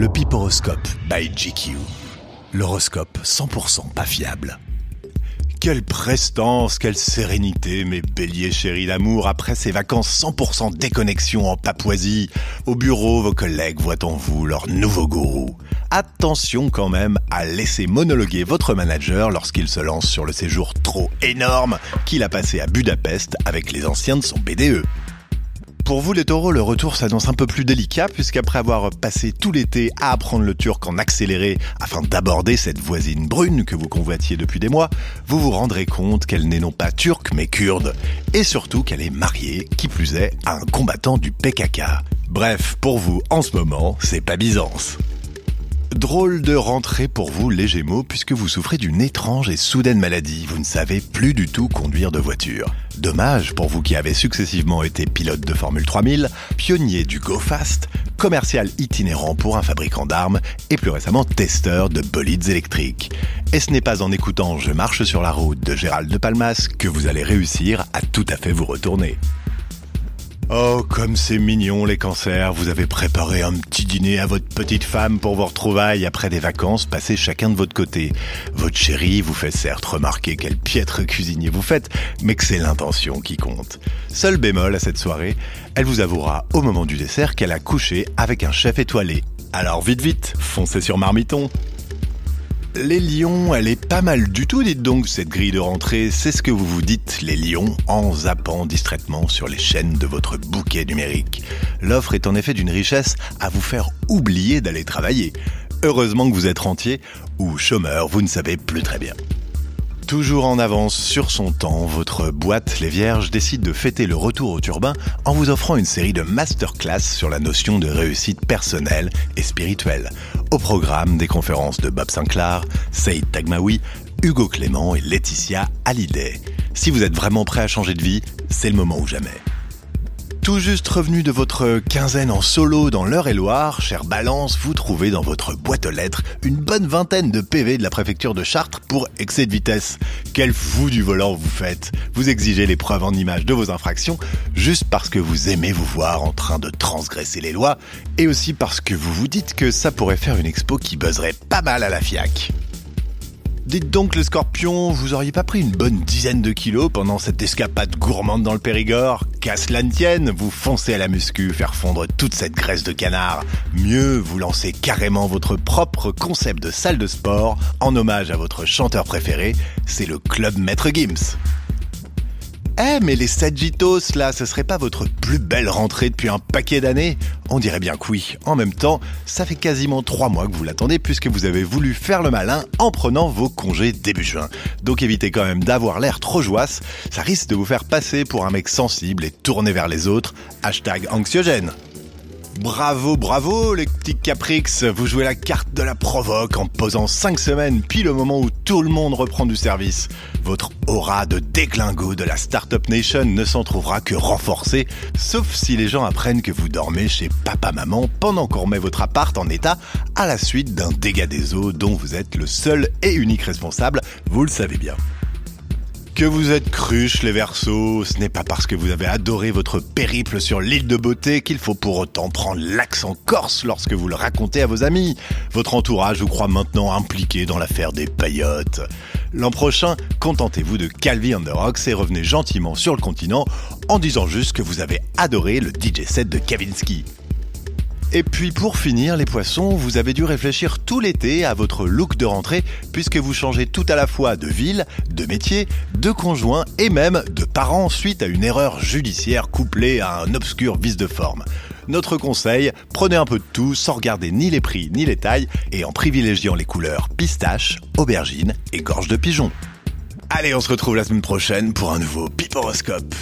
Le Piporoscope by GQ. L'horoscope 100% pas fiable. Quelle prestance, quelle sérénité, mes béliers chéris d'amour, après ces vacances 100% déconnexion en Papouasie. Au bureau, vos collègues voient en vous leur nouveau gourou. Attention quand même à laisser monologuer votre manager lorsqu'il se lance sur le séjour trop énorme qu'il a passé à Budapest avec les anciens de son BDE. Pour vous les taureaux, le retour s'annonce un peu plus délicat puisqu'après avoir passé tout l'été à apprendre le turc en accéléré afin d'aborder cette voisine brune que vous convoitiez depuis des mois, vous vous rendrez compte qu'elle n'est non pas turque mais kurde et surtout qu'elle est mariée, qui plus est, à un combattant du PKK. Bref, pour vous en ce moment, c'est pas Byzance. Drôle de rentrée pour vous les Gémeaux puisque vous souffrez d'une étrange et soudaine maladie, vous ne savez plus du tout conduire de voiture. Dommage pour vous qui avez successivement été pilote de Formule 3000, pionnier du Go Fast, commercial itinérant pour un fabricant d'armes et plus récemment testeur de bolides électriques. Et ce n'est pas en écoutant Je marche sur la route de Gérald de Palmas que vous allez réussir à tout à fait vous retourner. Oh, comme c'est mignon les cancers, vous avez préparé un petit dîner à votre petite femme pour vos retrouvailles après des vacances passées chacun de votre côté. Votre chérie vous fait certes remarquer quel piètre cuisinier vous faites, mais que c'est l'intention qui compte. Seul bémol à cette soirée, elle vous avouera au moment du dessert qu'elle a couché avec un chef étoilé. Alors vite vite, foncez sur Marmiton les lions, elle est pas mal du tout, dites donc, cette grille de rentrée. C'est ce que vous vous dites, les lions, en zappant distraitement sur les chaînes de votre bouquet numérique. L'offre est en effet d'une richesse à vous faire oublier d'aller travailler. Heureusement que vous êtes rentier ou chômeur, vous ne savez plus très bien. Toujours en avance sur son temps, votre boîte Les Vierges décide de fêter le retour au turbin en vous offrant une série de masterclass sur la notion de réussite personnelle et spirituelle. Au programme des conférences de Bob Sinclair, Saïd Tagmaoui, Hugo Clément et Laetitia Hallyday. Si vous êtes vraiment prêt à changer de vie, c'est le moment ou jamais. Tout juste revenu de votre quinzaine en solo dans l'Eure-et-Loire, cher Balance, vous trouvez dans votre boîte aux lettres une bonne vingtaine de PV de la préfecture de Chartres pour excès de vitesse. Quel fou du volant vous faites Vous exigez les preuves en images de vos infractions juste parce que vous aimez vous voir en train de transgresser les lois et aussi parce que vous vous dites que ça pourrait faire une expo qui buzzerait pas mal à la FIAC. Dites donc le scorpion, vous auriez pas pris une bonne dizaine de kilos pendant cette escapade gourmande dans le Périgord? Qu'à cela ne tienne, vous foncez à la muscu, faire fondre toute cette graisse de canard. Mieux, vous lancez carrément votre propre concept de salle de sport en hommage à votre chanteur préféré, c'est le Club Maître Gims. Eh, mais les Sagittos, là, ce serait pas votre plus belle rentrée depuis un paquet d'années? On dirait bien que oui. En même temps, ça fait quasiment trois mois que vous l'attendez puisque vous avez voulu faire le malin en prenant vos congés début juin. Donc évitez quand même d'avoir l'air trop joasse, ça risque de vous faire passer pour un mec sensible et tourné vers les autres. Hashtag anxiogène. Bravo, bravo les petits Caprix, vous jouez la carte de la provoque en posant 5 semaines pile au moment où tout le monde reprend du service. Votre aura de déglingo de la Startup Nation ne s'en trouvera que renforcée, sauf si les gens apprennent que vous dormez chez papa-maman pendant qu'on remet votre appart en état à la suite d'un dégât des eaux dont vous êtes le seul et unique responsable, vous le savez bien. Que vous êtes cruche les versos, ce n'est pas parce que vous avez adoré votre périple sur l'île de beauté qu'il faut pour autant prendre l'accent corse lorsque vous le racontez à vos amis. Votre entourage vous croit maintenant impliqué dans l'affaire des paillotes. L'an prochain, contentez-vous de Calvi on the Rocks et revenez gentiment sur le continent en disant juste que vous avez adoré le DJ set de Kavinsky. Et puis pour finir, les poissons, vous avez dû réfléchir tout l'été à votre look de rentrée puisque vous changez tout à la fois de ville, de métier, de conjoint et même de parents suite à une erreur judiciaire couplée à un obscur vice de forme. Notre conseil, prenez un peu de tout sans regarder ni les prix ni les tailles et en privilégiant les couleurs pistache, aubergine et gorge de pigeon. Allez, on se retrouve la semaine prochaine pour un nouveau Piporoscope.